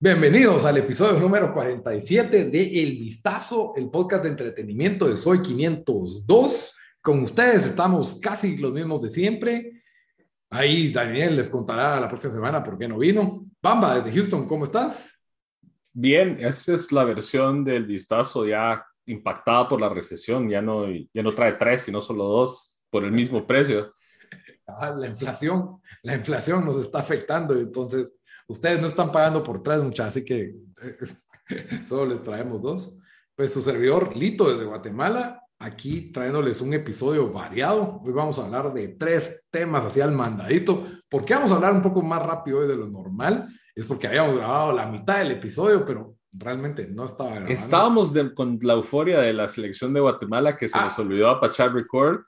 Bienvenidos al episodio número 47 de El Vistazo, el podcast de entretenimiento de Soy 502. Con ustedes estamos casi los mismos de siempre. Ahí Daniel les contará la próxima semana por qué no vino. Bamba, desde Houston, ¿cómo estás? Bien, esa es la versión del Vistazo ya impactada por la recesión. Ya no, ya no trae tres, sino solo dos por el mismo precio. Ah, la inflación, la inflación nos está afectando, entonces Ustedes no están pagando por tres, muchachos, así que solo les traemos dos. Pues su servidor Lito desde Guatemala, aquí trayéndoles un episodio variado. Hoy vamos a hablar de tres temas así al mandadito. ¿Por qué vamos a hablar un poco más rápido hoy de lo normal? Es porque habíamos grabado la mitad del episodio, pero realmente no estaba grabando. Estábamos con la euforia de la selección de Guatemala que se nos ah. olvidó apachar record.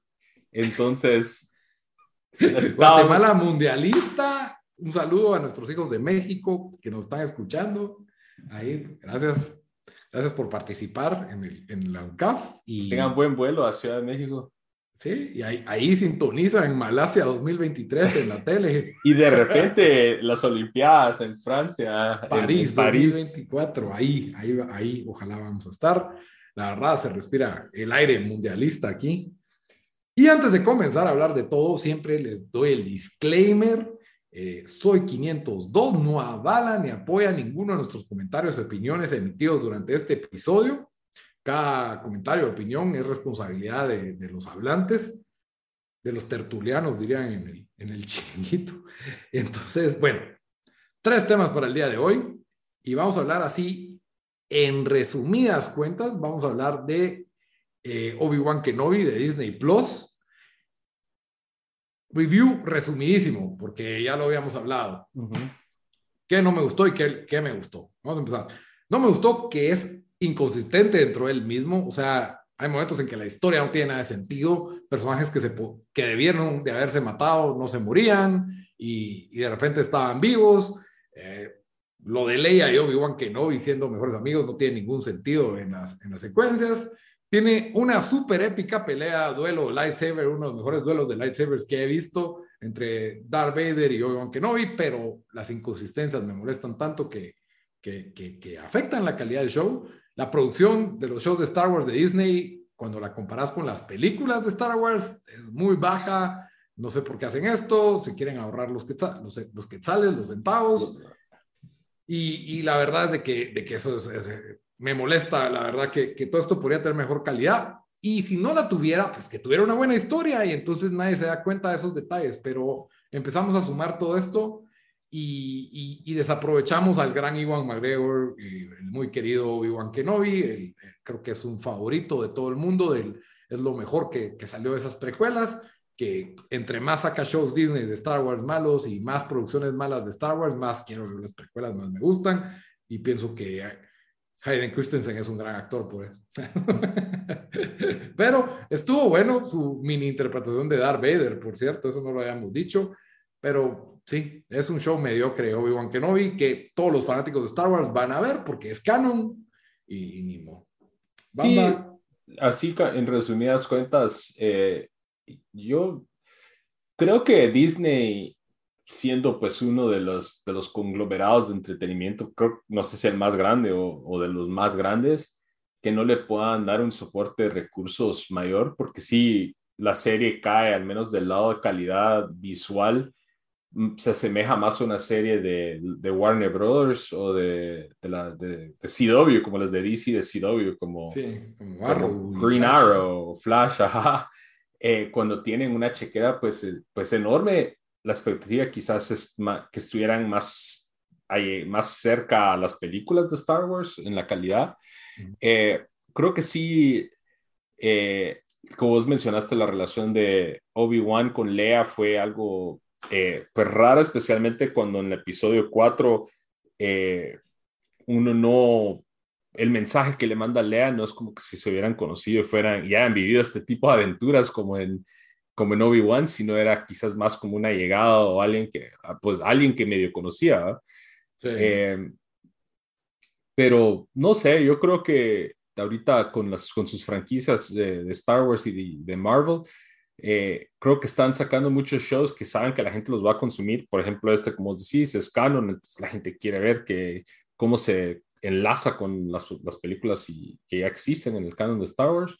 Entonces, Guatemala mundialista un saludo a nuestros hijos de México que nos están escuchando. Ahí, gracias. Gracias por participar en, el, en la UCAF. Y, Tengan buen vuelo a Ciudad de México. Sí, y ahí, ahí sintoniza en Malasia 2023 en la tele. y de repente las Olimpiadas en Francia. París, en, París. 2024, ahí, ahí, ahí, ojalá vamos a estar. La verdad, se respira el aire mundialista aquí. Y antes de comenzar a hablar de todo, siempre les doy el disclaimer eh, soy 502 no avala ni apoya ninguno de nuestros comentarios o opiniones emitidos durante este episodio. Cada comentario o opinión es responsabilidad de, los hablantes, de los tertulianos, dirían en el, en el chinguito. Entonces, bueno, tres temas para el día de hoy y vamos a hablar así, en resumidas cuentas, vamos a hablar de eh, Obi-Wan Kenobi de Disney Plus Review resumidísimo, porque ya lo habíamos hablado. ¿Qué no me gustó y qué, qué me gustó? Vamos a empezar. No me gustó que es inconsistente dentro de él mismo, o sea, hay momentos en que la historia no tiene nada de sentido, personajes que, se, que debieron de haberse matado no se morían y, y de repente estaban vivos. Eh, lo de Leia y Obi-Wan Kenobi siendo mejores amigos no tiene ningún sentido en las, en las secuencias. Tiene una súper épica pelea, duelo lightsaber, uno de los mejores duelos de lightsabers que he visto entre Darth Vader y Obi-Wan Kenobi, pero las inconsistencias me molestan tanto que, que, que, afectan la calidad del show. La producción de los shows de Star Wars de Disney, cuando la comparas con las películas de Star Wars, es muy baja. No sé por qué hacen esto, si quieren ahorrar los, quetzales, los, los, quetzales, los centavos. Y, y, la verdad es de que, de que eso es, es me molesta, la verdad, que, todo esto podría tener mejor calidad. Y si no la tuviera, pues que tuviera una buena historia y entonces nadie se da cuenta de esos detalles. Pero empezamos a sumar todo esto y, desaprovechamos al gran Iwan McGregor, eh, el muy querido Iwan Kenobi. Eh, creo que es un favorito de todo el mundo, del, es lo mejor que, que salió de esas precuelas que entre más saca shows Disney de Star Wars malos y más producciones malas de Star Wars, más quiero ver las precuelas, más me gustan. Y pienso que Hayden Christensen es un gran actor, por eso. pero estuvo bueno su mini interpretación de Darth Vader, por cierto, eso no lo habíamos dicho. Pero sí, es un show mediocre, Obi-Wan Kenobi, que todos los fanáticos de Star Wars van a ver porque es canon y, ni modo. Sí, así en resumidas cuentas, eh, yo creo que Disney siendo pues uno de los, de los conglomerados de entretenimiento, creo, no sé si el más grande o, o, de los más grandes, que no le puedan dar un soporte de recursos mayor, porque si la serie cae, al menos del lado de calidad visual, mm, se asemeja más a una serie de, de Warner Brothers o de, de, la, de, CW, como las de DC de CW, como, sí, como, Green Arrow, Flash, ajá. Eh, cuando tienen una chequera pues, eh, pues enorme, la expectativa quizás es que estuvieran más, más cerca a las películas de Star Wars en la calidad. Eh, creo que sí, eh, como vos mencionaste, la relación de Obi-Wan con Leia fue algo eh, pues raro, especialmente cuando en el episodio 4 uno no, el mensaje que le manda Leia no es como que si se hubieran conocido y fueran, y hayan vivido este tipo de aventuras como en como en Obi-Wan, sino era quizás más como una llegada o alguien que, ah, pues alguien que medio conocía. Eh, pero no sé, yo creo que ahorita con, las, con sus franquicias de, Star Wars y de, Marvel, eh, creo que están sacando muchos shows que saben que la gente los va a consumir. Por ejemplo, este, como decís, es canon, la gente quiere ver que, cómo se enlaza con las, las películas y, que ya existen en el canon de Star Wars.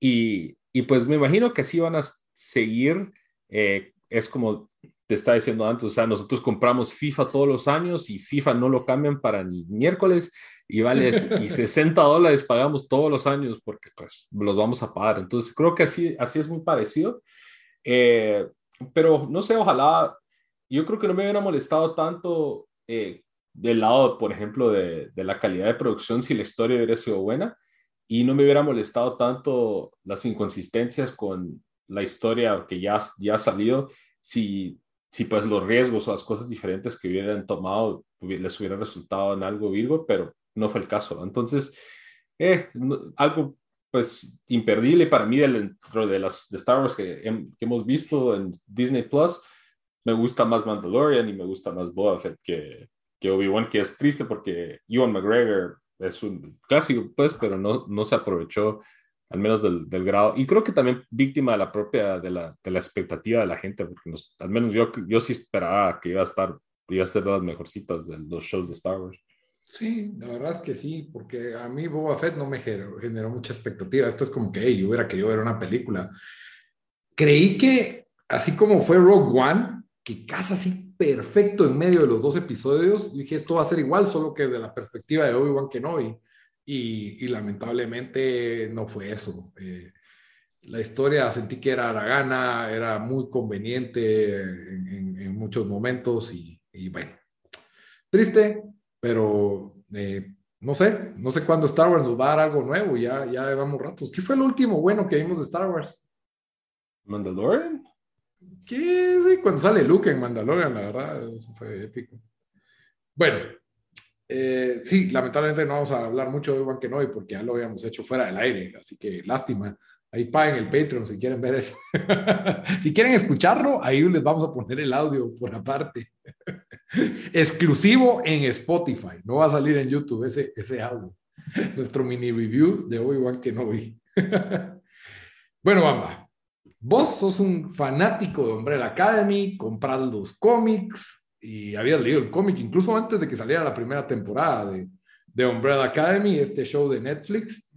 Y, y pues me imagino que así van a seguir. Eh, es como te estaba diciendo antes, o sea, nosotros compramos FIFA todos los años y FIFA no lo cambian para ni miércoles y vale y 60 dólares pagamos todos los años porque pues los vamos a pagar. Entonces creo que así, así es muy parecido. Eh, pero no sé, ojalá, yo creo que no me hubiera molestado tanto eh, del lado, por ejemplo, de, de, la calidad de producción si la historia hubiera sido buena y no me hubiera molestado tanto las inconsistencias con la historia que ya, ya salió si si pues los riesgos o las cosas diferentes que hubieran tomado les hubiera resultado en algo Virgo, pero no fue el caso. Entonces, eh, algo pues imperdible para mí dentro de las de Star Wars que, hemos visto en Disney Plus. Me gusta más Mandalorian y me gusta más Boba Fett que, que Obi-Wan, que es triste porque Ewan McGregor es un clásico, pues, pero no, no se aprovechó al menos del, del, grado. Y creo que también víctima de la propia, de la, de la expectativa de la gente, porque al menos yo, yo sí esperaba que iba a estar, iba a ser de las mejorcitas de los shows de Star Wars. Sí, la verdad es que sí, porque a mí Boba Fett no me generó, generó mucha expectativa. Esto es como que hey, yo hubiera querido ver una película. Creí que, así como fue Rogue One, que casa así perfecto en medio de los dos episodios, dije esto va a ser igual, solo que de la perspectiva de Obi-Wan Kenobi y, lamentablemente no fue eso. Eh, la historia sentí que era aragana, era muy conveniente en, muchos momentos y, bueno, triste, pero eh, no sé, no sé cuándo Star Wars nos va a dar algo nuevo, ya, ya llevamos ratos. ¿Qué fue el último bueno que vimos de Star Wars? Mandalorian. ¿Qué? cuando sale Luke en Mandalorian, la verdad, eso fue épico. Bueno, eh, sí, lamentablemente no vamos a hablar mucho de Obi-Wan Kenobi porque ya lo habíamos hecho fuera del aire, así que lástima. Ahí paguen el Patreon si quieren ver eso. si quieren escucharlo, ahí les vamos a poner el audio por aparte. Exclusivo en Spotify. No va a salir en YouTube ese, ese audio. Nuestro mini review de Obi-Wan Kenobi. bueno, Bamba, vos sos un fanático de Umbrella Academy, comprad los cómics, y habías leído el cómic incluso antes de que saliera la primera temporada de, de Umbrella Academy, este show de Netflix.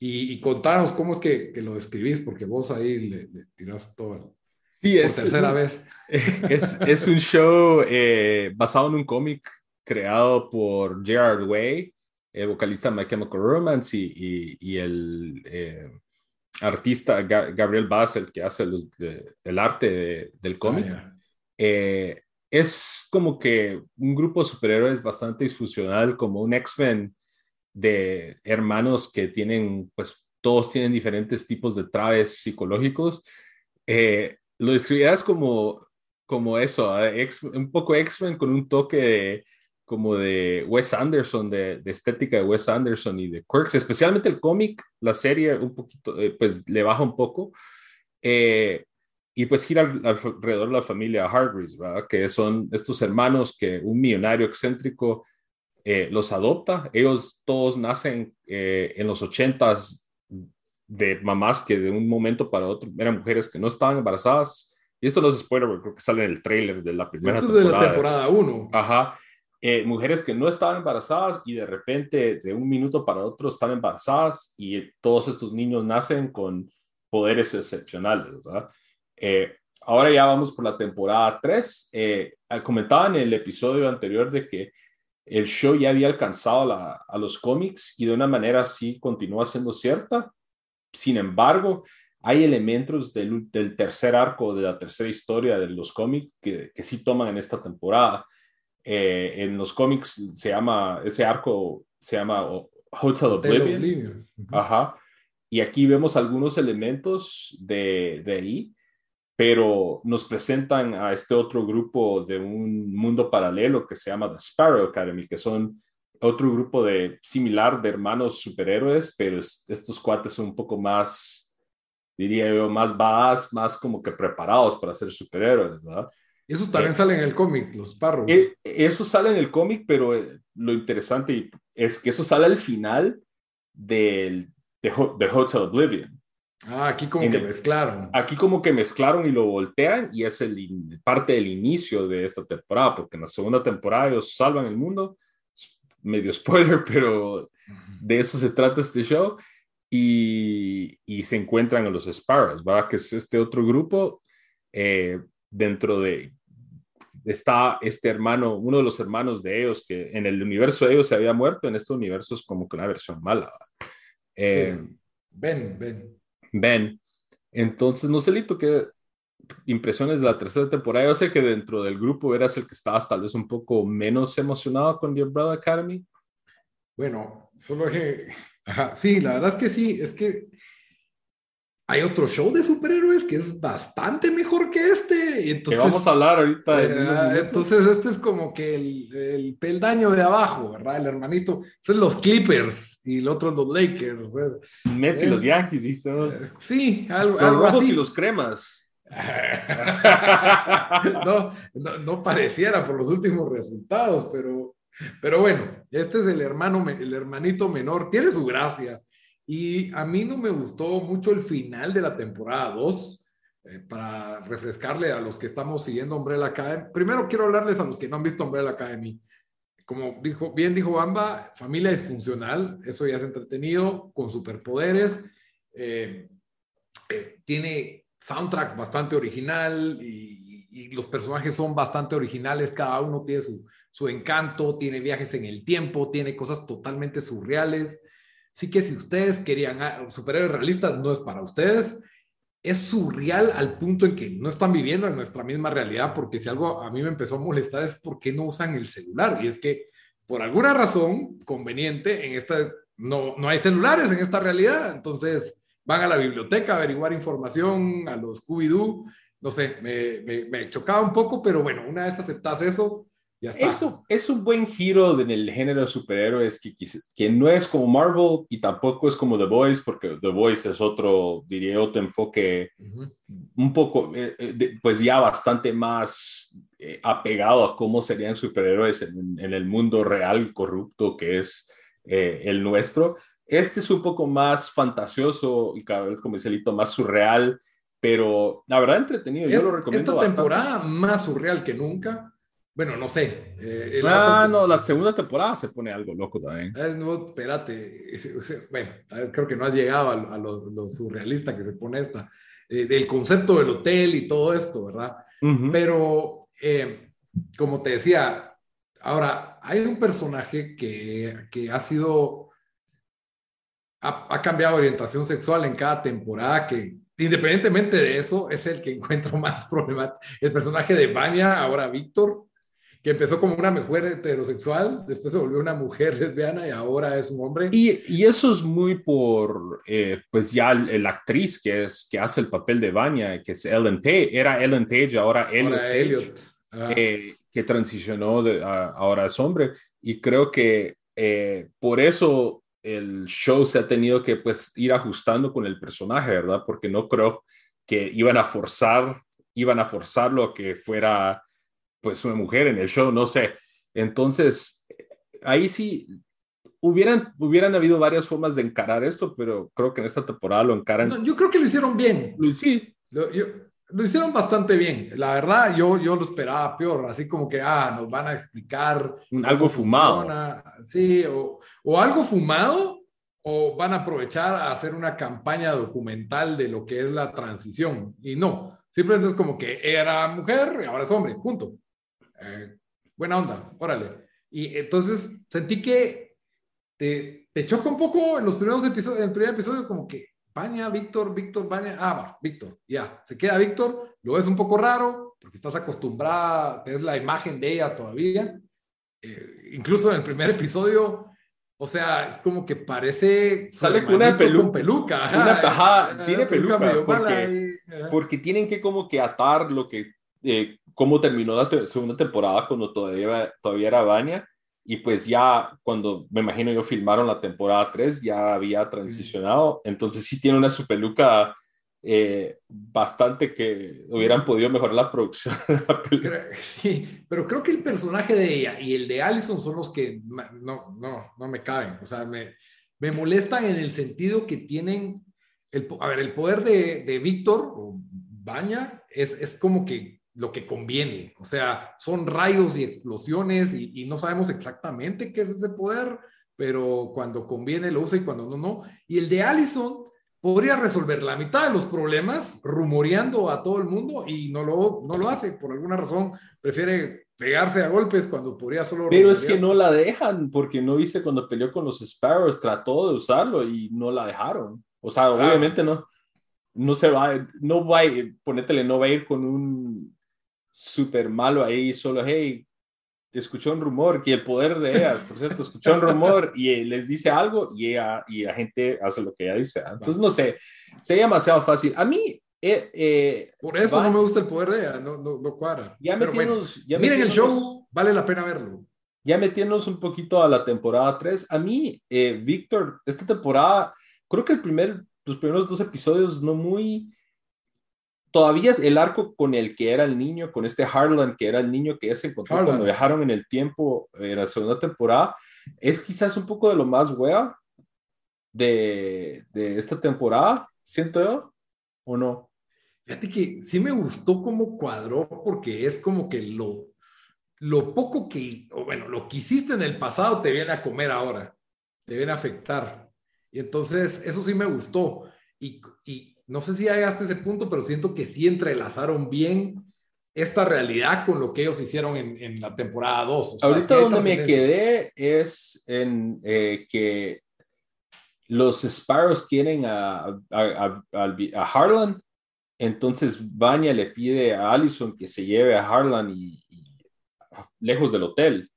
Y, y contanos cómo es que, que, lo describís, porque vos ahí le, tirás todo. Sí, por es tercera vez. Es, es un show eh, basado en un cómic creado por Gerard Way, el vocalista de My Chemical Romance y, y, el eh, artista Gabriel Basel, que hace los, el arte del cómic. Ah, eh, es como que un grupo de superhéroes bastante disfuncional, como un X-Men de hermanos que tienen, pues todos tienen diferentes tipos de traves psicológicos. Eh, lo describirás como, como eso, ¿eh? un poco X-Men con un toque como de Wes Anderson, de, estética de Wes Anderson y de Quirks, especialmente el cómic, la serie un poquito, eh, pues le baja un poco. Eh, y pues gira alrededor de la familia Hargreaves, ¿verdad? Que son estos hermanos que un millonario excéntrico eh, los adopta. Ellos todos nacen eh, en los ochentas de mamás que de un momento para otro eran mujeres que no estaban embarazadas. Y esto no es spoiler, creo que sale en el trailer de la primera esto temporada. de la temporada 1. Ajá. Eh, mujeres que no estaban embarazadas y de repente de un minuto para otro están embarazadas y todos estos niños nacen con poderes excepcionales, ¿verdad? Eh, ahora ya vamos por la temporada 3. Eh, comentaba en el episodio anterior de que el show ya había alcanzado a los cómics y de una manera así continúa siendo cierta. Sin embargo, hay elementos del, tercer arco, de la tercera historia de los cómics que, que sí toman en esta temporada. Eh, en los cómics se llama, ese arco se llama Hotel Oblivion. Ajá. Y aquí vemos algunos elementos de, de ahí pero nos presentan a este otro grupo de un mundo paralelo que se llama The Sparrow Academy, que son otro grupo de similar de hermanos superhéroes, pero estos cuates son un poco más, diría yo, más badass, más como que preparados para ser superhéroes, ¿verdad? Eso también eh, sale en el cómic, los Sparrow. Eh, eso sale en el cómic, pero eh, lo interesante es que eso sale al final del, de, de Hotel Oblivion. Ah, aquí como que mezclaron. Aquí como que mezclaron y lo voltean y es el, parte del inicio de esta temporada, porque en la segunda temporada ellos salvan el mundo, medio spoiler, pero de eso se trata este show, y, y se encuentran en los Sparrows, ¿verdad? Que es este otro grupo eh, dentro de... Está este hermano, uno de los hermanos de ellos, que en el universo de ellos se había muerto, en este universo es como que una versión mala. Eh, ben, Ben. Ben. Entonces, no sé, Lito, qué impresiones de la tercera temporada. Yo sé que dentro del grupo eras el que estabas tal vez un poco menos emocionado con The Umbrella Academy. Bueno, solo que, sí, la verdad es que sí, es que hay otro show de superhéroes que es bastante mejor que este. Entonces, que vamos a hablar ahorita. Eh, entonces, este es como que el, el, peldaño de abajo, ¿verdad? El hermanito. Son los Clippers y el otro los Lakers. Mets y los Yankees, ¿viste? Eh, sí, algo, los rojos y los cremas. no, no, no, pareciera por los últimos resultados, pero, pero bueno, este es el hermano, el hermanito menor. Tiene su gracia y a mí no me gustó mucho el final de la temporada 2. Eh, para refrescarle a los que estamos siguiendo Umbrella Academy. Primero quiero hablarles a los que no han visto Umbrella Academy. Como dijo, bien dijo Bamba, familia disfuncional, eso ya es entretenido, con superpoderes. Eh, eh, tiene soundtrack bastante original y, y, los personajes son bastante originales, cada uno tiene su, su encanto, tiene viajes en el tiempo, tiene cosas totalmente surreales. Así que si ustedes querían ah, superhéroes realistas, no es para ustedes. Es surreal al punto en que no están viviendo en nuestra misma realidad, porque si algo a mí me empezó a molestar es por qué no usan el celular. Y es que por alguna razón conveniente, en esta, no, no hay celulares en esta realidad. Entonces van a la biblioteca a averiguar información, a los Scooby-Doo. No sé, me, me, me, chocaba un poco, pero bueno, una vez aceptas eso, eso es un buen giro en el género de superhéroes que, que no es como Marvel y tampoco es como The Boys, porque The Boys es otro, diría, otro enfoque un poco, eh, eh, pues ya bastante más eh, apegado a cómo serían superhéroes en, el mundo real corrupto que es el nuestro. Este es un poco más fantasioso y cada vez, como dice Lito, más surreal, pero la verdad entretenido. Yo lo recomiendo. Esta temporada más surreal que nunca bueno, no sé. Eh, ah, no, la segunda temporada se pone algo loco también. Eh, no, espérate. Bueno, creo que no has llegado a, lo, surrealista que se pone esta. Eh, del concepto del hotel y todo esto, ¿verdad? Pero, como te decía, ahora, hay un personaje que, que ha sido, ha, ha, cambiado orientación sexual en cada temporada, que independientemente de eso, es el que encuentro más problemático. El personaje de Baña, ahora Víctor, que empezó como una mujer heterosexual, después se volvió una mujer lesbiana y ahora es un hombre. Y, y eso es muy por, eh, pues ya la actriz que, es, que hace el papel de Vanya, que es Ellen Page, era Ellen Page, ahora, Elliot, eh, que transicionó, de, ahora es hombre. Y creo que eh, por eso el show se ha tenido que pues ir ajustando con el personaje, ¿verdad? Porque no creo que iban a forzar, iban a forzarlo a que fuera pues una mujer en el show, no sé. Entonces, ahí sí, hubieran, hubieran habido varias formas de encarar esto, pero creo que en esta temporada lo encaran. yo creo que lo hicieron bien. Sí. Lo, lo hicieron bastante bien. La verdad, yo, yo lo esperaba peor, así como que, ah, nos van a explicar. Algo fumado. Sí, o, o algo fumado, o van a aprovechar a hacer una campaña documental de lo que es la transición. Y no, simplemente es como que era mujer y ahora es hombre, punto. Eh, buena onda, órale. Y entonces sentí que te, te choca un poco en los primeros episodios, en el primer episodio, como que Baña, Víctor, Víctor, Baña, ah, va, Víctor, ya, se queda Víctor, lo ves un poco raro, porque estás acostumbrada, tienes la imagen de ella todavía. Eh, incluso en el primer episodio, o sea, es como que parece. Sale con una peluca. peluca ajá, tiene peluca. porque, porque, tienen que como que atar lo que eh, cómo terminó la segunda temporada cuando todavía, todavía era Vania. Y pues ya cuando, me imagino yo, filmaron la temporada 3, ya había transicionado. Entonces sí tiene una su peluca eh, bastante que hubieran podido mejorar la producción. sí, pero creo que el personaje de ella y el de Allison son los que no, no, no me caben. O sea, me, me molestan en el sentido que tienen el, a ver, el poder de, de Víctor o Baña es, es como que lo que conviene. O sea, son rayos y explosiones y, y, no sabemos exactamente qué es ese poder, pero cuando conviene lo usa y cuando no, no. Y el de Allison podría resolver la mitad de los problemas rumoreando a todo el mundo y no lo, no lo hace. Por alguna razón prefiere pegarse a golpes cuando podría solo... Pero es que no la dejan, porque no viste cuando peleó con los Sparrows, trató de usarlo y no la dejaron. O sea, obviamente no, no se va, no va, ponétele, no va a ir con un súper malo ahí, solo, hey, escuchó un rumor, que el poder de ellas, por cierto, escuchó un rumor y les dice algo y, ella, y la gente hace lo que ella dice. Entonces, no sé, sería demasiado fácil. A mí... Eh, eh, por eso no me gusta el poder de ella, no, no, no cuadra. Ya metimos, ya miren el show, vale la pena verlo. Ya metiéndonos un poquito a la temporada 3, a mí, eh, Víctor, esta temporada, creo que el primer, los primeros dos episodios no muy todavía es el arco con el que era el niño, con este Harlan, que era el niño que se encontró cuando viajaron en el tiempo en la segunda temporada, es quizás un poco de lo más wea de, de esta temporada, siento yo, ¿o no? Fíjate que sí me gustó cómo cuadró, porque es como que lo, lo poco que, o bueno, lo que hiciste en el pasado te viene a comer ahora, te viene a afectar. Y entonces, eso sí me gustó. Y, y no sé si llegaste a ese punto, pero siento que sí entrelazaron bien esta realidad con lo que ellos hicieron en, la temporada 2. Ahorita donde me quedé es en eh, que los Sparrows quieren a, a, Harlan, entonces Vanya le pide a Allison que se lleve a Harlan y, lejos del hotel.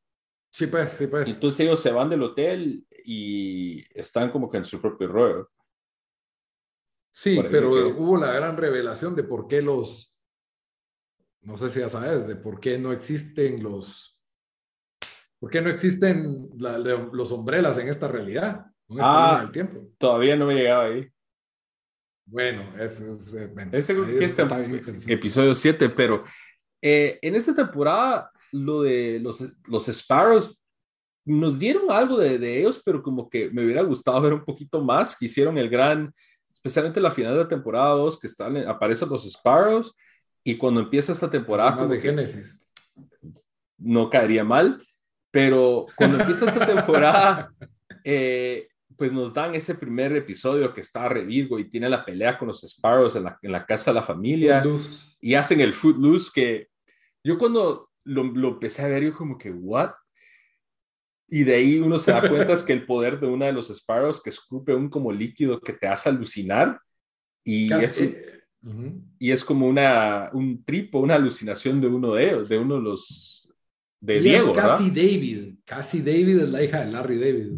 Sí, pues, sí, pues. Entonces ellos se van del hotel y están como que en su propio rollo. Sí, pero hubo la gran revelación de por qué los, no sé si ya sabes, de por qué no existen los, por qué no existen los sombrelas en esta realidad. En esta ah, del tiempo. todavía no me llegaba ahí. Bueno, ese es, eh, ese es episodio 7, pero eh, en esta temporada lo de los, los Sparrows nos dieron algo de, de, ellos, pero como que me hubiera gustado ver un poquito más, que hicieron el gran especialmente la final de temporada 2, que están, aparecen los Sparrows, y cuando empieza esta temporada... de Génesis. No caería mal, pero cuando empieza esta temporada, eh, pues nos dan ese primer episodio que está Revirgo y tiene la pelea con los Sparrows en la, en la casa de la familia, y hacen el Footloose que yo cuando lo, lo empecé a ver, yo como que, ¿what? Y de ahí uno se da cuenta es que el poder de una de los Sparrows que escupe un como líquido que te hace alucinar y, es, y es como una, un tripo, una alucinación de uno de ellos, de uno de los de Diego. Es Cassie David. Cassie David es la hija de Larry David.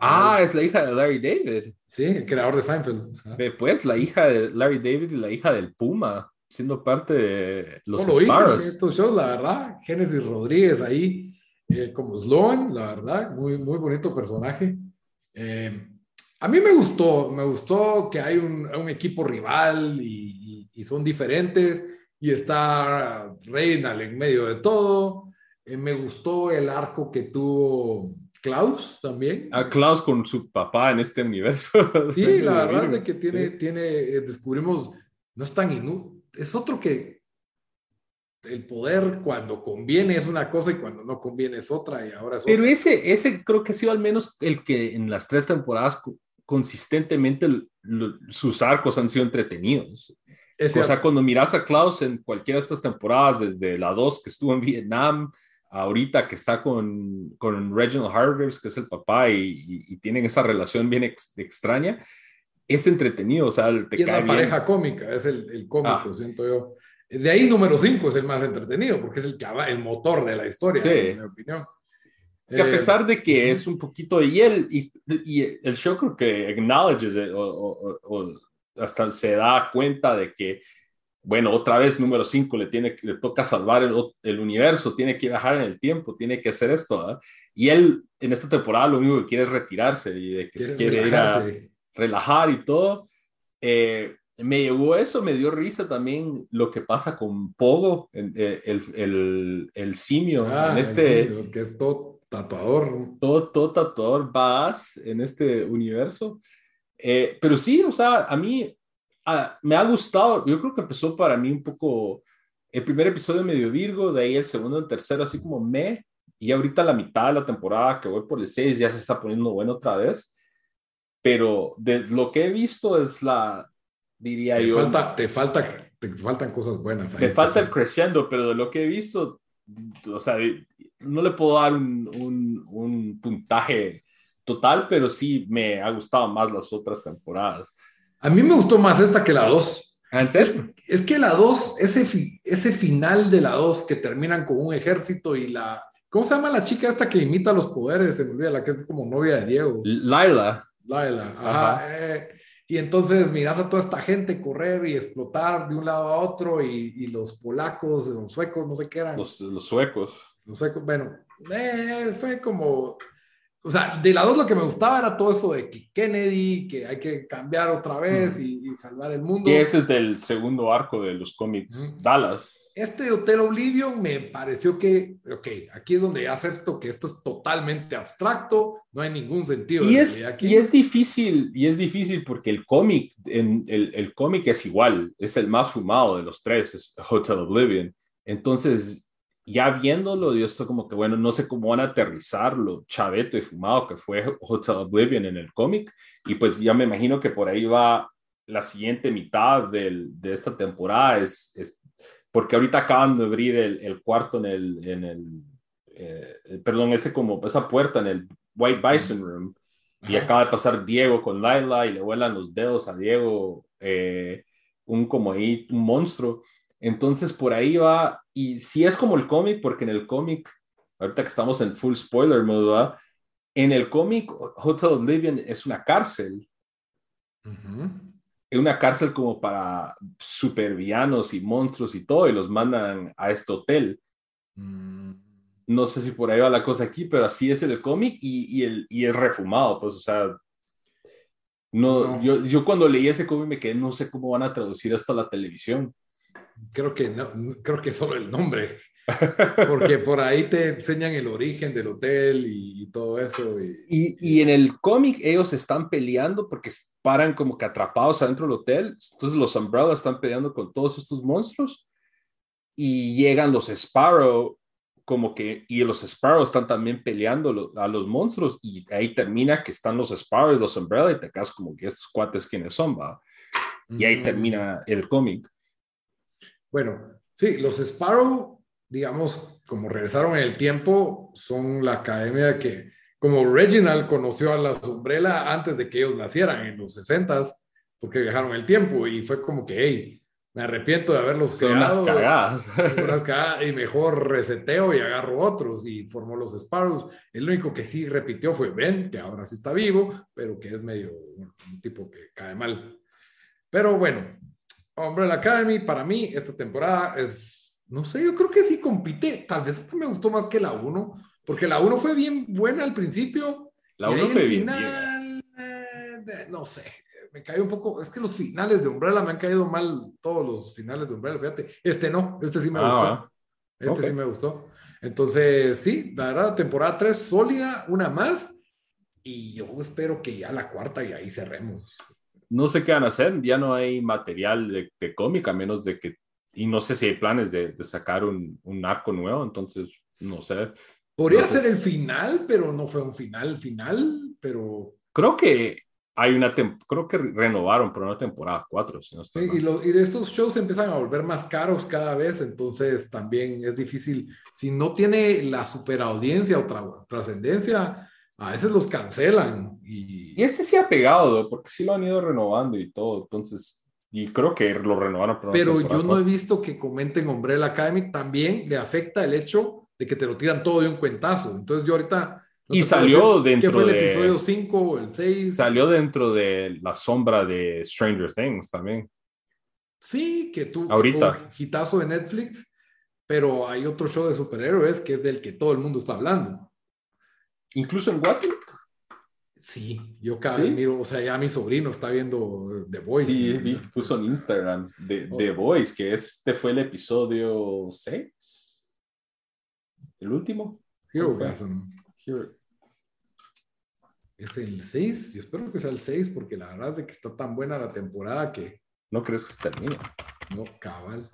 ah, es la hija de Larry David. Sí, el creador de Seinfeld. Pues la hija de Larry David y la hija del Puma, siendo parte de los Sparrows. la verdad. Génesis Rodríguez ahí eh, como Sloan, la verdad, muy, muy bonito personaje. Eh, a mí me gustó, me gustó que hay un, un equipo rival y, y, son diferentes y está Reynal en medio de todo. Eh, me gustó el arco que tuvo Klaus también. A Klaus con su papá en este universo. Sí, la verdad es que tiene, tiene, descubrimos, no es tan inútil, es otro que el poder cuando conviene es una cosa y cuando no conviene es otra y ahora es Pero ese, ese creo que ha sido al menos el que en las tres temporadas consistentemente sus arcos han sido entretenidos. o sea, cuando miras a Klaus en cualquiera de estas temporadas, desde la 2 que estuvo en Vietnam, ahorita que está con, con Reginald Hargreaves, que es el papá, y, tienen esa relación bien extraña, es entretenido. O sea, te y es la pareja cómica, es el, el cómico, ah. siento yo. De ahí número 5 es el más entretenido, porque es el, que, el motor de la historia, en mi opinión. Que a pesar de que es un poquito, y él, y, y el show creo que acknowledges o, o, hasta se da cuenta de que, bueno, otra vez número 5 le, tiene, le toca salvar el, el, universo, tiene que viajar en el tiempo, tiene que hacer esto. Y él en esta temporada lo único que quiere es retirarse y de que se quiere ir a relajar y todo. Eh, me llegó eso, me dio risa también lo que pasa con Pogo, eh, el, el, el, simio, ah, en este... que es todo tatuador. Todo, todo tatuador, vas en este universo. Eh, pero sí, o sea, a mí ah, me ha gustado, yo creo que empezó para mí un poco, el primer episodio medio Virgo, de ahí el segundo, el tercero, así como me, y ahorita la mitad de la temporada que voy por el 6 ya se está poniendo bueno otra vez. Pero de lo que he visto es la, diría te yo. Falta, te, falta, te faltan cosas buenas. Ahí, te falta el crescendo, pero de lo que he visto, o sea, no le puedo dar un, un, un puntaje total, pero sí me ha gustado más las otras temporadas. A mí me gustó más esta que la 2. Es, es, que la 2, ese, ese final de la 2 que terminan con un ejército y la... ¿Cómo se llama la chica esta que imita los poderes? Se me olvida, la que es como novia de Diego. Laila. Laila, ajá. ajá. Eh, y entonces miras a toda esta gente correr y explotar de un lado a otro y, y los polacos, los suecos, no sé qué eran. Los, los suecos. Los suecos, bueno, eh, fue como o sea, de la dos lo que me gustaba era todo eso de que Kennedy, que hay que cambiar otra vez y, y salvar el mundo. Y ese es del segundo arco de los cómics, Dallas. Este Hotel Oblivion me pareció que, ok, aquí es donde acepto que esto es totalmente abstracto, no hay ningún sentido. Y, es, aquí. y es difícil, y es difícil porque el cómic, el, el cómic es igual, es el más fumado de los tres, es Hotel Oblivion. Entonces, ya viéndolo, yo estoy como que, bueno, no sé cómo van a aterrizar lo chaveto y fumado que fue Hotel Oblivion en el cómic, y pues ya me imagino que por ahí va la siguiente mitad del, de esta temporada, es, es, porque ahorita acaban de abrir el, el cuarto en el, en el eh, perdón, ese como, esa puerta en el White Bison Room, y acaba de pasar Diego con Laila y le vuelan los dedos a Diego, eh, un como ahí, un monstruo, entonces por ahí va, y si es como el cómic, porque en el cómic, ahorita que estamos en full spoiler mode, en el cómic Hotel Oblivion es una cárcel. Es una cárcel como para supervillanos y monstruos y todo, y los mandan a este hotel. Mm. No sé si por ahí va la cosa aquí, pero así es el cómic y, y, el, y es refumado, pues, o sea, no, no. Yo, yo cuando leí ese cómic me quedé, no sé cómo van a traducir esto a la televisión creo que no, creo que solo el nombre, porque por ahí te enseñan el origen del hotel y, y todo eso. Y, y, y, en el cómic ellos están peleando porque paran como que atrapados adentro del hotel, entonces los Umbrella están peleando con todos estos monstruos y llegan los Sparrow como que, y los Sparrow están también peleando a los monstruos y ahí termina que están los Sparrow y los Umbrella y te quedas como que estos cuates quienes son, va. Y ahí mm. termina el cómic. Bueno, sí, los Sparrow, digamos, como regresaron en el tiempo, son la academia que, como Reginald conoció a la Umbrella antes de que ellos nacieran en los 60 porque viajaron el tiempo y fue como que, hey, me arrepiento de haberlos son creado. Unas cagadas. Unas cagadas. Y mejor reseteo y agarro otros y formó los Sparrows. El único que sí repitió fue Ben, que ahora sí está vivo, pero que es medio un tipo que cae mal. Pero bueno, Hombre, la Academy para mí esta temporada es, no sé, yo creo que sí compite. Tal vez esta me gustó más que la 1, porque la 1 fue bien buena al principio. La 1 fue bien. Final, eh, no sé, me cayó un poco. Es que los finales de Umbrella me han caído mal, todos los finales de Umbrella, fíjate. Este no, este sí me ah, gustó. Este okay. sí me gustó. Entonces, sí, la verdad, temporada 3 sólida, una más. Y yo espero que ya la cuarta y ahí cerremos no sé qué van a hacer, ya no hay material de, de cómic, a menos de que, y no sé si hay planes de, de sacar un, un, arco nuevo, entonces, no sé. Podría no ser el final, pero no fue un final, final, pero... Creo que hay una, creo que renovaron por una temporada 4, si no sí, y, lo, y, estos shows empiezan a volver más caros cada vez, entonces también es difícil, si no tiene la superaudiencia o tra trascendencia, a veces los cancelan. Y... y este sí ha pegado, porque sí lo han ido renovando y todo, entonces, y creo que lo renovaron. Por Pero yo no he visto que comenten Umbrella Academy, también le afecta el hecho de que te lo tiran todo de un cuentazo. Entonces yo ahorita... No y salió dentro ¿Qué fue el de, episodio 5 o el 6? Salió dentro de la sombra de Stranger Things también. Sí, que tú... Ahorita. Que hitazo de Netflix, pero hay otro show de superhéroes que es del que todo el mundo está hablando. Incluso en Guate. Sí, yo cada vez ¿Sí? miro, o sea, ya mi sobrino está viendo The Voice. Sí, vi, puso en Instagram The, oh. The Voice, que este fue el episodio 6. El último. Hero. Es el 6, yo espero que sea el 6 porque la verdad es de que está tan buena la temporada que... ¿No crees que se termine? No, cabal.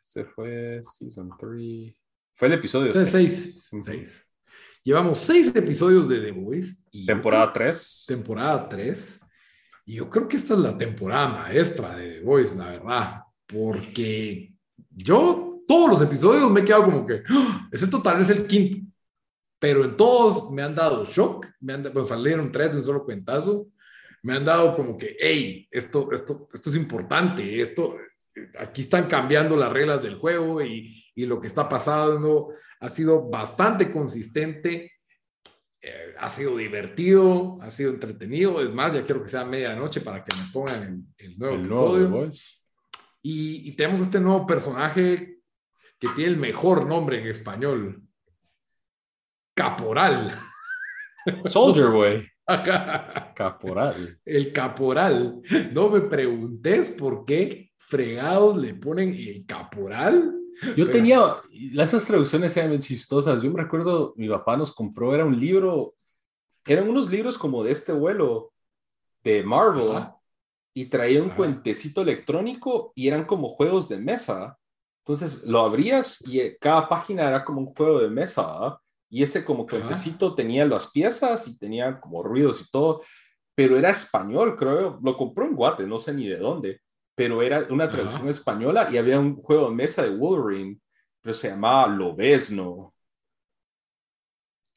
Se fue Season 3. Fue el episodio 6. 6. Llevamos 6 episodios de The Voice. Y temporada 3. Temporada 3. Y yo creo que esta es la temporada maestra de The Voice, la verdad. Porque yo, todos los episodios me he quedado como que, ¡Ah! excepto tal vez el quinto. Pero en todos me han dado shock, me han pues, salieron tres de un solo cuentazo, me han dado como que, hey, esto, esto, esto es importante, esto, aquí están cambiando las reglas del juego y, y lo que está pasando ha sido bastante consistente, eh, ha sido divertido, ha sido entretenido. Es más, ya quiero que sea medianoche para que me pongan el, nuevo episodio. y, y, tenemos este nuevo personaje que tiene el mejor nombre en español: Caporal. Soldier Boy. Caporal. El caporal. No me preguntes por qué fregados le ponen el caporal. Yo tenía, esas traducciones eran chistosas. Yo me recuerdo, mi papá nos compró, era un libro, eran unos libros como de este vuelo de Marvel y traía un cuentecito electrónico y eran como juegos de mesa. Entonces lo abrías y eh, cada página era como un juego de mesa. Y ese como cuentecito tenía las piezas y tenía como ruidos y todo, pero era español, creo. Lo compró en Guate, no sé ni de dónde pero era una traducción española y había un juego de mesa de Wolverine, pero se llamaba Lobesno.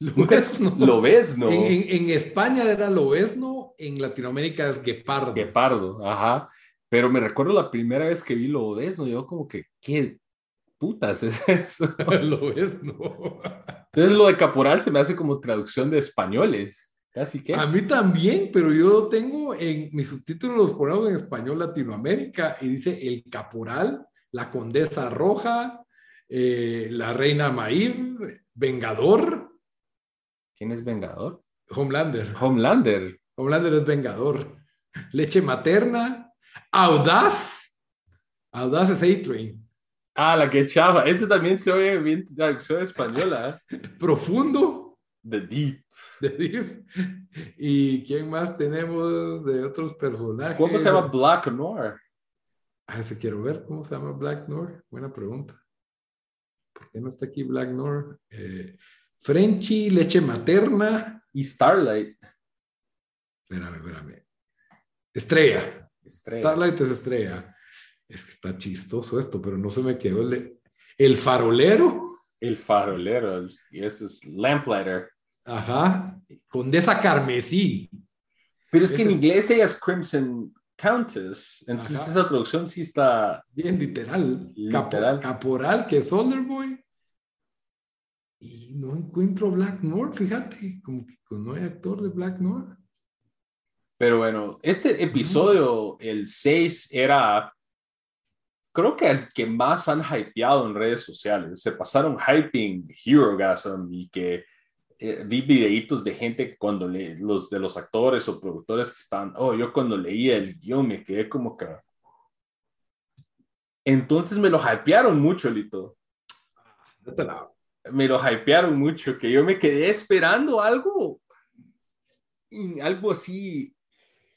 Lobesno. Lobesno. En, en, España era Lobesno, en Latinoamérica es Guepardo. Guepardo, ajá. Pero me recuerdo la primera vez que vi Lobesno, yo como que, ¿qué putas es eso? Lobesno. Entonces lo de caporal se me hace como traducción de españoles. Así que. A mí también, pero yo tengo en mis subtítulos los ponemos en español Latinoamérica y dice el caporal, la condesa roja, eh, la reina Maír, Vengador. ¿Quién es Vengador? Homelander. Homelander. Homelander es Vengador. Leche materna, Audaz. Audaz es A-Train. Ah, la que chava. Ese también se oye bien la acción española. Profundo. The Deep. de ¿Y quién más tenemos de otros personajes? ¿Cómo se llama Black Noir? Ah, ese quiero ver. ¿Cómo se llama Black Noir? Buena pregunta. ¿Por qué no está aquí Black Noir? Eh, Frenchy, leche materna. Y Starlight. Espérame, espérame. Estrella. Starlight es estrella. Es que está chistoso esto, pero no se me quedó el, el farolero. El farolero, y ese es Lamplighter. Ajá, Condesa Carmesí. Pero es que en inglés ella es Crimson Countess, entonces esa traducción sí está... Bien literal. literal. caporal, que es Boy. Y no encuentro Black Noir, fíjate, como que no hay actor de Black Noir. Pero bueno, este episodio, el 6, era creo que el que más han hypeado en redes sociales. Se pasaron hyping Hero Gasm y que eh, vi videitos de gente que cuando le, los de los actores o productores que estaban, oh, yo cuando leí el guion me quedé como que... Entonces me lo hypearon mucho, Lito. Me lo hypearon mucho, que yo me quedé esperando algo, algo así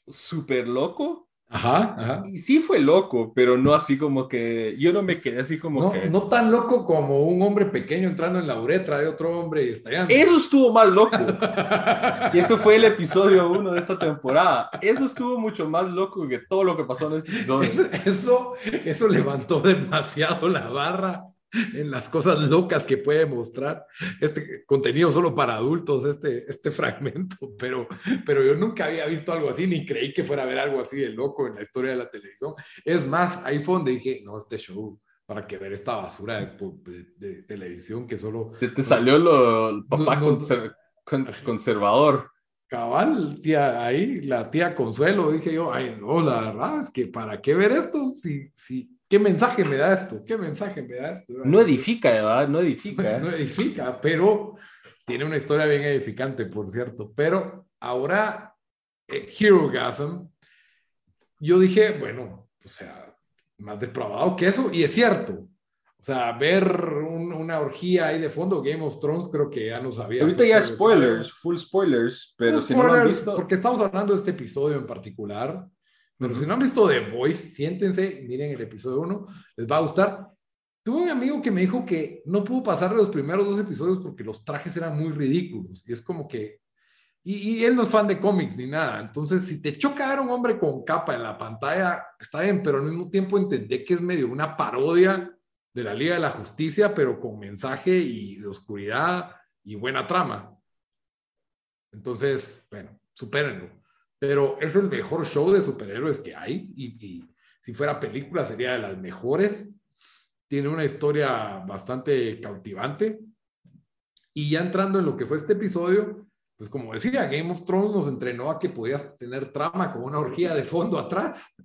súper loco Ajá, Y sí fue loco, pero no así como que yo no me quedé así como no, que... No tan loco como un hombre pequeño entrando en la uretra de otro hombre y estallando. Eso estuvo más loco. y eso fue el episodio uno de esta temporada. Eso estuvo mucho más loco que todo lo que pasó en este episodio. Eso, eso levantó demasiado la barra en las cosas locas que puede mostrar este contenido solo para adultos, este, este fragmento, pero, pero yo nunca había visto algo así, ni creí que fuera a haber algo así de loco en la historia de la televisión. Es más, ahí fue donde dije, no, este show, para que ver esta basura de, televisión que solo... Se te salió lo, el papá conservador. Cabal, tía, ahí la tía Consuelo, dije yo, ay, no, la verdad es que para qué ver esto si, si ¿Qué mensaje me da esto? ¿Qué mensaje me da esto? No edifica, ¿verdad? No edifica. No edifica, pero tiene una historia bien edificante, por cierto. Pero ahora, eh, Hero Gasm, yo dije, bueno, o sea, más depravado que eso, y es cierto. O sea, ver un, una orgía ahí de fondo. Game of Thrones creo que ya no sabía. Ahorita ya spoilers, full spoilers, pero si no lo han visto... Porque estamos hablando de este episodio en particular. Pero si no han visto The Voice, siéntense, miren el episodio 1, les va a gustar. Tuve un amigo que me dijo que no pudo pasar de los primeros dos episodios porque los trajes eran muy ridículos. Y es como que y, él no es fan de cómics ni nada. Entonces, si te choca ver un hombre con capa en la pantalla, está bien, pero al mismo tiempo entendé que es medio una parodia de la Liga de la Justicia, pero con mensaje y de oscuridad y buena trama. Entonces, bueno, supérenlo. Pero es el mejor show de superhéroes que hay y, si fuera película sería de las mejores. Tiene una historia bastante cautivante. Y ya entrando en lo que fue este episodio, pues como decía, Game of Thrones nos entrenó a que podías tener trama con una orgía de fondo atrás.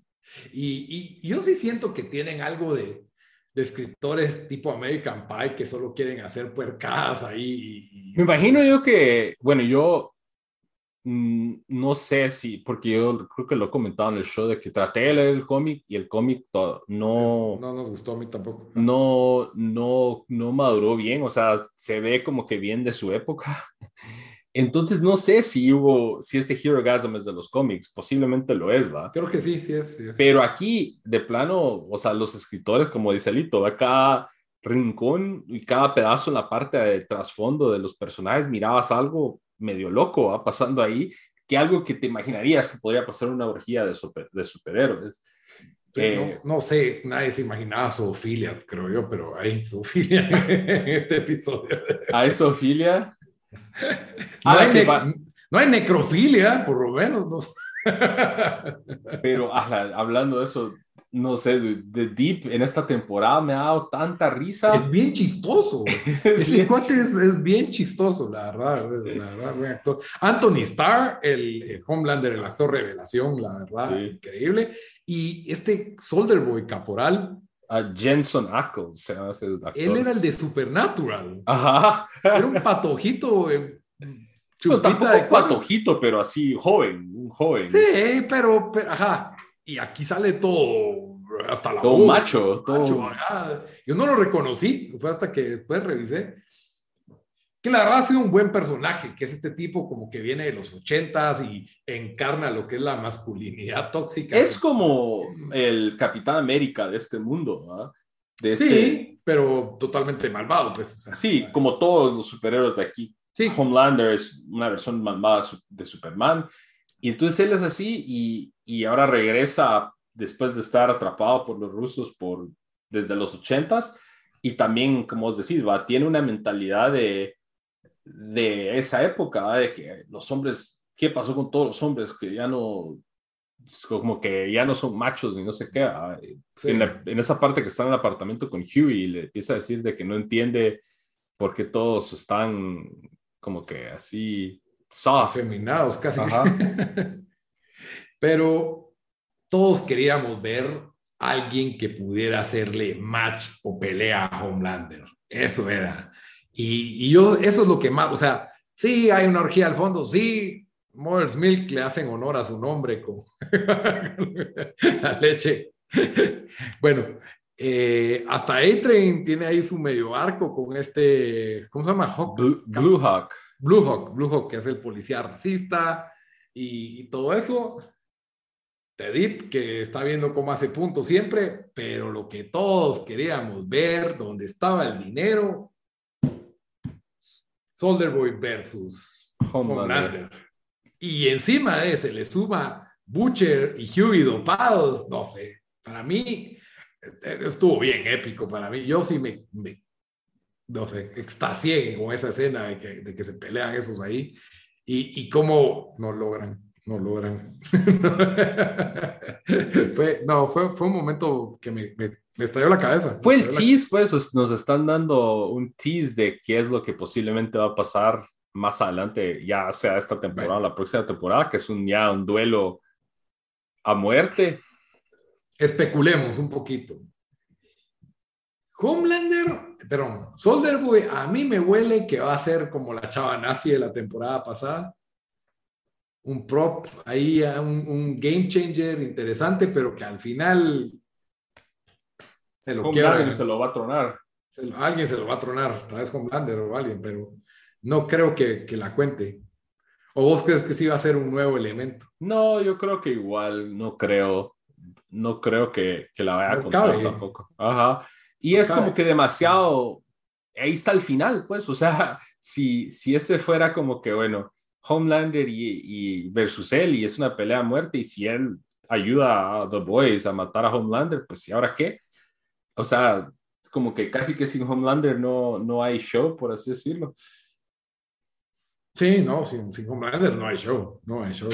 Y, yo sí siento que tienen algo de, escritores tipo American Pie que solo quieren hacer puercadas ahí. Me imagino yo que, bueno, yo no sé si, porque yo creo que lo he comentado en el show de que traté de leer el cómic y el cómic no... No nos gustó a mí tampoco. No, no, no maduró bien, o sea, se ve como que bien de su época. Entonces no sé si hubo, si este Hero Gasm es de los cómics, posiblemente lo es, ¿va? Creo que sí, sí es, Pero aquí, de plano, o sea, los escritores, como dice Lito, va cada rincón y cada pedazo en la parte de trasfondo de los personajes, mirabas algo medio loco ¿va? pasando ahí, que algo que te imaginarías que podría pasar una orgía de, de superhéroes. Eh, no, sé, nadie se imaginaba zoofilia, creo yo, pero hay zoofilia en este episodio. ¿Hay zoofilia? no, hay necrofilia, por lo menos. Pero hablando de eso, no sé, de, Deep en esta temporada me ha dado tanta risa. Es bien chistoso. Ese cuate es, bien chistoso, la verdad, la verdad, buen actor. Anthony Starr, el, Homelander, el actor revelación, la verdad, increíble. Y este Soldier Boy Caporal, a Jensen Ackles. Él era el de Supernatural. Ajá. Era un patojito. Eh, no, tampoco de patojito, pero así joven, un joven. Sí, pero, ajá. Y aquí sale todo, hasta la Todo macho. Todo... Macho, Yo no lo reconocí, fue hasta que después revisé que la verdad ha sido un buen personaje, que es este tipo como que viene de los ochentas y encarna lo que es la masculinidad tóxica. Es como el Capitán América de este mundo, De este... Sí, pero totalmente malvado, pues. sí, como todos los superhéroes de aquí. Sí. Homelander es una versión malvada de Superman. Y entonces él es así y, y ahora regresa después de estar atrapado por los rusos por, desde los ochentas. Y también, como os decís, ¿va? tiene una mentalidad de, de esa época, de que los hombres, ¿qué pasó con todos los hombres que ya no, como que ya no son machos ni no sé qué? En, esa parte que está en el apartamento con Huey y le empieza a decir de que no entiende por qué todos están como que así soft. Feminados casi. Pero todos queríamos ver a alguien que pudiera hacerle match o pelea a Homelander. Eso era. Y, yo, eso es lo que más, o sea, sí hay una orgía al fondo, sí, Mother's Milk le hacen honor a su nombre con la leche. bueno, eh, hasta A-Train tiene ahí su medio arco con este, ¿cómo se llama? Blue, Hawk. Blue Hawk, Blue Hawk, que es el policía racista y, y todo eso. Tedip, que está viendo cómo hace punto siempre, pero lo que todos queríamos ver, dónde estaba el dinero, Soldier Boy versus Homelander. Y encima de ese le suma Butcher y Huey dopados, no sé, para mí eh, estuvo bien épico para mí. Yo sí me, no sé, extasié con esa escena de que, de que se pelean esos ahí y, y cómo no logran, no logran. fue, no, fue, fue un momento que me, me estalló la cabeza. Fue el tease, pues, nos están dando un tease de qué es lo que posiblemente va a pasar más adelante, ya sea esta temporada o la próxima temporada, que es un, ya un duelo a muerte. Especulemos un poquito. Homelander, perdón, Soldier Boy, a mí me huele que va a ser como la chava nazi de la temporada pasada. Un prop ahí, un, un game changer interesante, pero que al final se lo y se lo va a tronar. alguien se lo va a tronar, tal vez Homelander o alguien, pero no creo que, que la cuente. ¿O vos crees que sí va a ser un nuevo elemento? No, yo creo que igual, no creo, no creo que, que la vaya a contar tampoco. Ajá. Y es como que demasiado, ahí está el final, pues, o sea, si, si ese fuera como que, bueno, Homelander y, y versus él y es una pelea a muerte y si él ayuda a The Boys a matar a Homelander, pues ¿y ahora qué? O sea, como que casi que sin Homelander no, no hay show, por así decirlo. Sí, no, sin, sin Homelander no hay show, no hay show.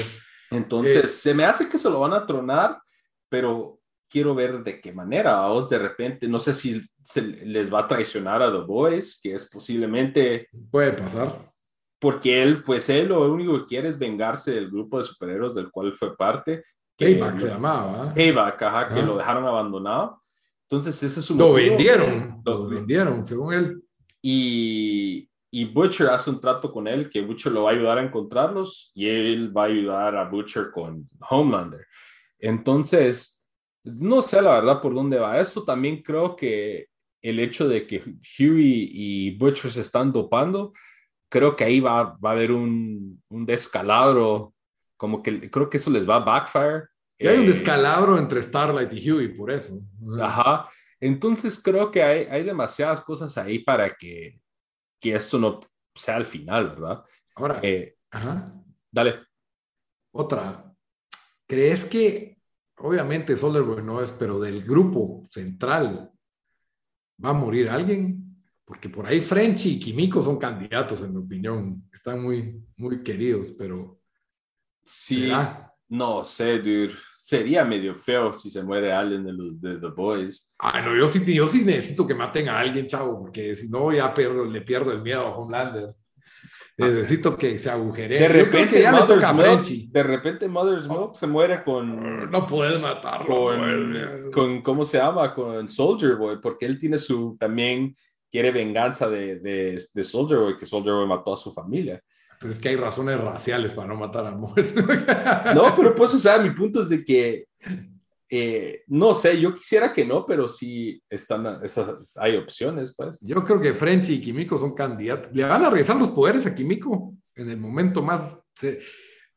Entonces, eh, se me hace que se lo van a tronar, pero quiero ver de qué manera. O de repente, no sé si se les va a traicionar a The Boys, que es posiblemente... Puede pasar. Porque él, pues él lo único que quiere es vengarse del grupo de superhéroes del cual fue parte. Payback se llamaba. Payback, ajá, que lo dejaron abandonado. Entonces, ese es un... Lo vendieron, lo, vendieron, según él. Y, y Butcher hace un trato con él, que Butcher lo va a ayudar a encontrarlos y él va a ayudar a Butcher con Homelander. Entonces, no sé la verdad por dónde va esto. También creo que el hecho de que Huey y Butcher se están dopando, creo que ahí va, va a haber un, un descalabro, como que creo que eso les va a backfire y hay un eh, descalabro entre Starlight y Huey, por eso. Ajá. Entonces creo que hay, hay demasiadas cosas ahí para que, que esto no sea el final, ¿verdad? Ahora, eh, ajá. Dale. Otra. ¿Crees que, obviamente, Solerboy no es, pero del grupo central va a morir alguien? Porque por ahí Frenchy y Kimiko son candidatos, en mi opinión. Están muy, muy queridos, pero. Sí. No sé, dude. Sería medio feo si se muere alguien de, los, de The Boys. Ay, no, yo sí, yo sí necesito que maten a alguien, chavo, porque si no, ya pierdo, le pierdo el miedo a Homelander. Necesito que se agujere. De repente, ya Mother's toca Milk, de repente Mother's Milk se muere con. No puedes matarlo. Con, con, ¿Cómo se llama? Con Soldier Boy, porque él tiene su. También quiere venganza de, de, de Soldier Boy, que Soldier Boy mató a su familia. Pero es que hay razones raciales para no matar a mujeres. no, pero pues, o sea, mi punto es de que, eh, no sé, yo quisiera que no, pero sí están, esas, hay opciones, pues. Yo creo que Frenchy y Kimiko son candidatos. Le van a regresar los poderes a Kimiko en el momento más...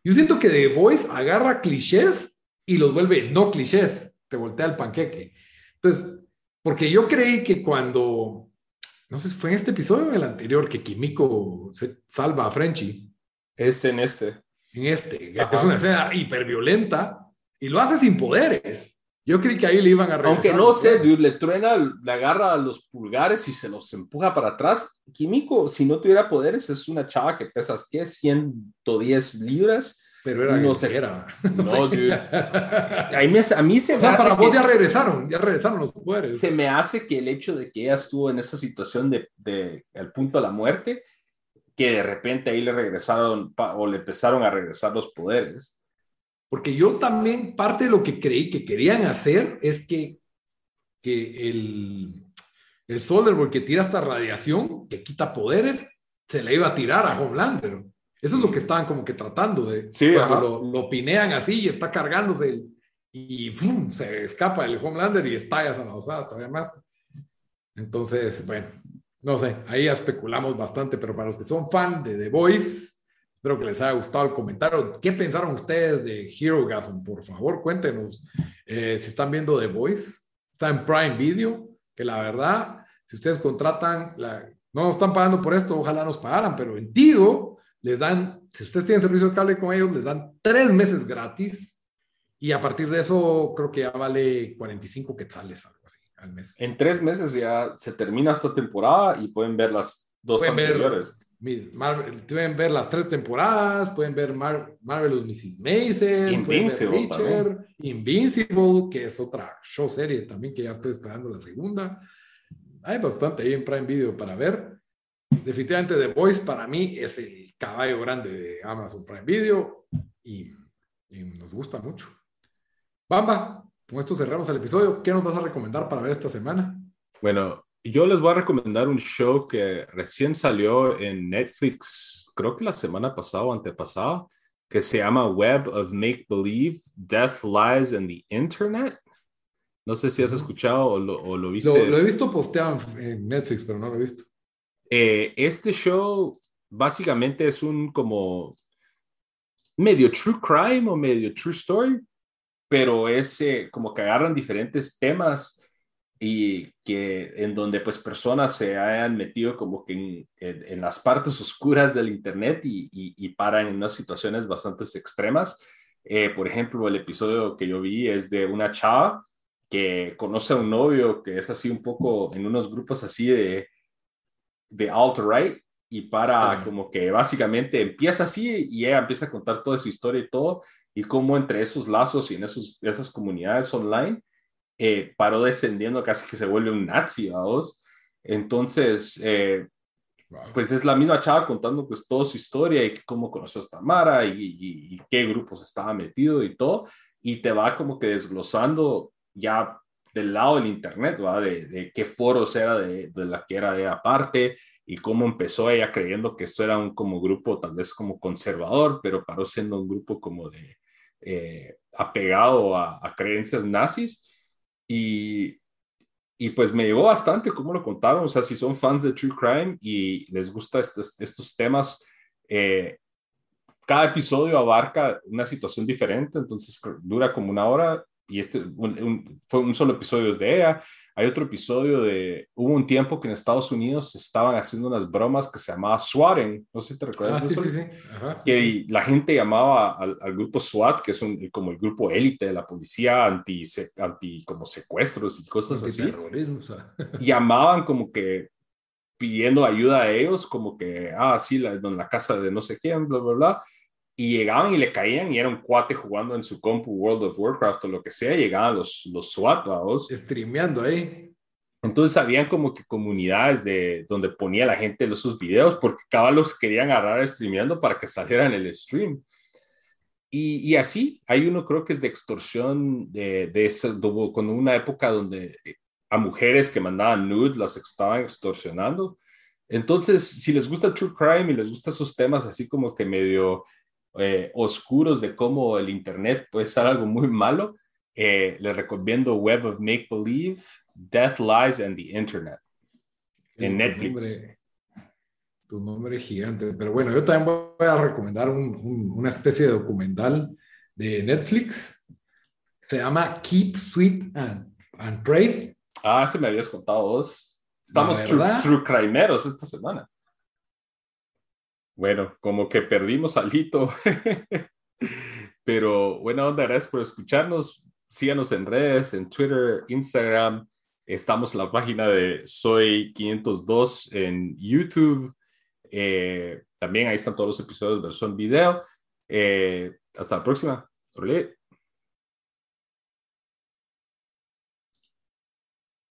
Yo siento que The Voice agarra clichés y los vuelve no clichés, te voltea el panqueque. Entonces, porque yo creí que cuando no sé si fue en este episodio o en el anterior que Kimiko se salva a Frenchy. Es en este. En este. Es una escena hiperviolenta y lo hace sin poderes. Yo creí que ahí le iban a regresar. Aunque no sé, dude, le truena, le agarra los pulgares y se los empuja para atrás. Kimiko, si no tuviera poderes, es una chava que pesas, ¿qué? 110 libras pero era no sé. Era. No, dude. A mí, a mí se o sea, para vos ya regresaron, ya regresaron los poderes. Se me hace que el hecho de que ella estuvo en esa situación de, de al punto de la muerte, que de repente ahí le regresaron o le empezaron a regresar los poderes. Porque yo también, parte de lo que creí que querían hacer es que, que el, el que tira esta radiación, que quita poderes, se le iba a tirar a Homelander. Eso es lo que estaban como que tratando de. Sí, cuando lo, lo, pinean así y está cargándose y se escapa el Homelander y estalla esa osada todavía más. Entonces, bueno, no sé, ahí especulamos bastante, pero para los que son fan de The Voice, espero que les haya gustado el comentario. ¿Qué pensaron ustedes de Hero Gasm? Por favor, cuéntenos. Eh, si están viendo The Voice, está en Prime Video, que la verdad, si ustedes contratan, la, no están pagando por esto, ojalá nos pagaran, pero en Tigo les dan, si ustedes tienen servicio de cable con ellos, les dan tres meses gratis y a partir de eso creo que ya vale 45 quetzales, algo así, al mes. En tres meses ya se termina esta temporada y pueden ver las dos anteriores. Pueden ver las tres temporadas, pueden ver Mar Marvelous Mrs. Mason, Invincible, Invincible, que es otra show serie también que ya estoy esperando la segunda. Hay bastante ahí en Prime Video para ver. Definitivamente The Voice para mí es el caballo grande de Amazon Prime Video y, nos gusta mucho. Bamba, con esto cerramos el episodio. ¿Qué nos vas a recomendar para ver esta semana? Bueno, yo les voy a recomendar un show que recién salió en Netflix, creo que la semana pasada o antepasada, que se llama Web of Make Believe, Death, Lies and the Internet. No sé si has escuchado o lo, viste. Lo, he visto posteado en Netflix, pero no lo he visto. Eh, este show básicamente es un como medio true crime o medio true story, pero es eh, como que agarran diferentes temas y que en donde pues personas se hayan metido como que en, en, las partes oscuras del internet y, y, paran en unas situaciones bastante extremas. Eh, por ejemplo, el episodio que yo vi es de una chava que conoce a un novio que es así un poco en unos grupos así de, de alt-right y para como que básicamente empieza así y ella empieza a contar toda su historia y todo y cómo entre esos lazos y en esos, esas comunidades online eh, paró descendiendo casi que se vuelve un nazi, vamos. Entonces, eh, pues es la misma chava contando pues toda su historia y cómo conoció a Tamara y, y, qué grupos estaba metido y todo, y te va como que desglosando ya del lado del internet, ¿va? De, de qué foros era de, de, la que era de aparte y cómo empezó ella creyendo que esto era un como grupo tal vez como conservador, pero paró siendo un grupo como de eh, apegado a, a creencias nazis y, y pues me llegó bastante cómo lo contaron. O sea, si son fans de True Crime y les gusta estos, estos temas, eh, cada episodio abarca una situación diferente, entonces dura como una hora y este fue un solo episodio de ella. Hay otro episodio de, hubo un tiempo que en Estados Unidos estaban haciendo unas bromas que se llamaba swatting, no sé si te recuerdas. Ah, sí, sí, sí. que la gente llamaba al, grupo SWAT, que es un, como el grupo élite de la policía anti, anti como secuestros y cosas así. llamaban como que pidiendo ayuda a ellos, como que, ah, sí, la, en la casa de no sé quién, bla, bla, bla y llegaban y le caían y era un cuate jugando en su compu World of Warcraft o lo que sea, llegaban los, los SWAT, vamos. Streameando ahí. Entonces habían como que comunidades de donde ponía la gente los, sus videos porque cada los querían agarrar streameando para que salieran el stream. Y, y, así, hay uno creo que es de extorsión de, de ese, con una época donde eh, a mujeres que mandaban nudes las estaban extorsionando. Entonces, si les gusta True Crime y les gustan esos temas así como que medio eh, oscuros de cómo el Internet puede ser algo muy malo, eh, les recomiendo Web of Make Believe, Death, Lies and the Internet en Netflix. tu nombre es gigante, pero bueno, yo también voy a recomendar una especie de documental de Netflix. Se llama Keep Sweet and, and Pray. Ah, se me habías contado vos. Estamos true, true crimeros esta semana. Bueno, como que perdimos alito. Pero buena onda, gracias por escucharnos. Síganos en redes, en Twitter, Instagram. Estamos en la página de Soy 502 en YouTube. Eh, también ahí están todos los episodios de Son Video. Eh, hasta la próxima.